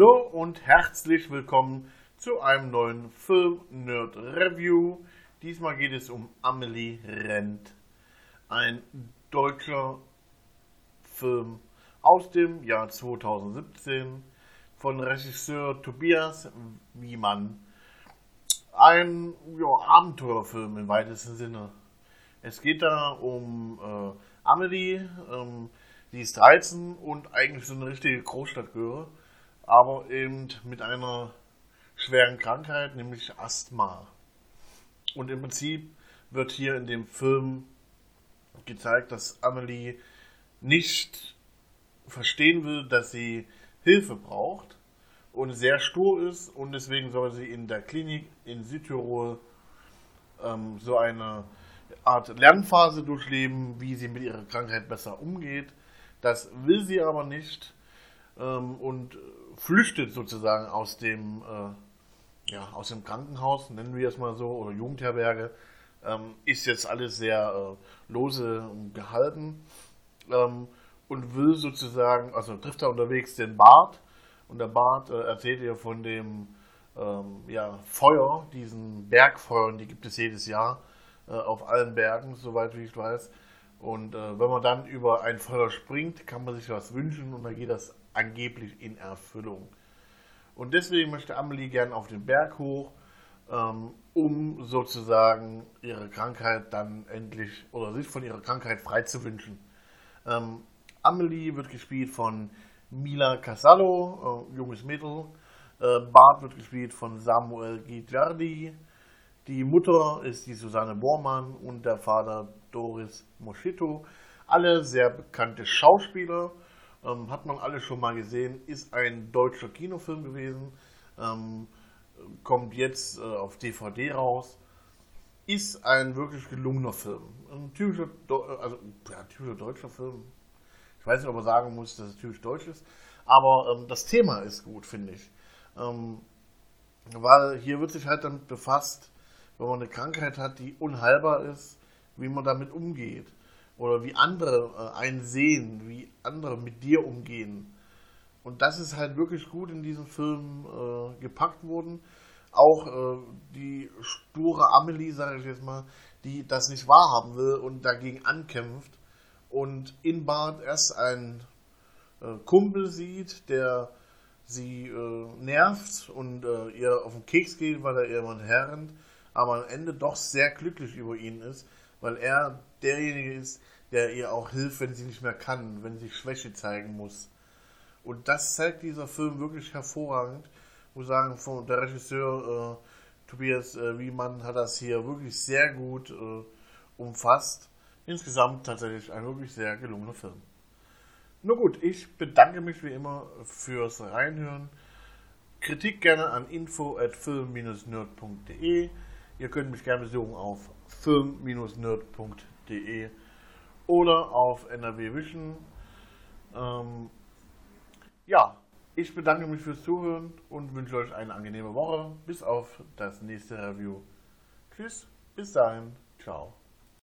Hallo und herzlich willkommen zu einem neuen Film Nerd Review. Diesmal geht es um Amelie Rent, ein deutscher Film aus dem Jahr 2017 von Regisseur Tobias Wiemann. Ein ja, Abenteuerfilm im weitesten Sinne. Es geht da um äh, Amelie, ähm, die ist 13 und eigentlich so eine richtige Großstadtgöre aber eben mit einer schweren Krankheit, nämlich Asthma. Und im Prinzip wird hier in dem Film gezeigt, dass Amelie nicht verstehen will, dass sie Hilfe braucht und sehr stur ist und deswegen soll sie in der Klinik in Südtirol ähm, so eine Art Lernphase durchleben, wie sie mit ihrer Krankheit besser umgeht. Das will sie aber nicht ähm, und flüchtet sozusagen aus dem, äh, ja, aus dem Krankenhaus, nennen wir es mal so, oder Jugendherberge, ähm, ist jetzt alles sehr äh, lose gehalten ähm, und will sozusagen, also trifft er unterwegs den Bart und der Bart äh, erzählt ihr von dem ähm, ja, Feuer, diesen Bergfeuern, die gibt es jedes Jahr äh, auf allen Bergen, soweit wie ich weiß. Und äh, wenn man dann über ein Feuer springt, kann man sich was wünschen und dann geht das angeblich in Erfüllung. Und deswegen möchte Amelie gern auf den Berg hoch, ähm, um sozusagen ihre Krankheit dann endlich oder sich von ihrer Krankheit frei zu wünschen. Ähm, Amelie wird gespielt von Mila Casallo, äh, junges Mädel. Äh, Bart wird gespielt von Samuel Gilardi. Die Mutter ist die Susanne Bormann und der Vater Doris Moschito. Alle sehr bekannte Schauspieler. Ähm, hat man alle schon mal gesehen, ist ein deutscher Kinofilm gewesen, ähm, kommt jetzt äh, auf DVD raus, ist ein wirklich gelungener Film. Ein typischer, also, ja, typischer deutscher Film. Ich weiß nicht, ob man sagen muss, dass es typisch deutsch ist, aber ähm, das Thema ist gut, finde ich. Ähm, weil hier wird sich halt damit befasst, wenn man eine Krankheit hat, die unheilbar ist, wie man damit umgeht oder wie andere äh, einen sehen, wie andere mit dir umgehen. Und das ist halt wirklich gut in diesem Film äh, gepackt worden. Auch äh, die sture Amelie, sage ich jetzt mal, die das nicht wahrhaben will und dagegen ankämpft. Und in Bart erst ein äh, Kumpel sieht, der sie äh, nervt und äh, ihr auf den Keks geht, weil er ihr mal herrennt, aber am Ende doch sehr glücklich über ihn ist, weil er derjenige ist, der ihr auch hilft, wenn sie nicht mehr kann, wenn sie Schwäche zeigen muss. Und das zeigt dieser Film wirklich hervorragend. Ich muss sagen, von der Regisseur äh, Tobias äh, Wiemann hat das hier wirklich sehr gut äh, umfasst. Insgesamt tatsächlich ein wirklich sehr gelungener Film. Nur gut, ich bedanke mich wie immer fürs Reinhören. Kritik gerne an info at film-nerd.de. Ihr könnt mich gerne besuchen auf film-nerd.de oder auf NRW Vision. Ähm, ja, ich bedanke mich fürs Zuhören und wünsche euch eine angenehme Woche. Bis auf das nächste Review. Tschüss, bis dahin, ciao.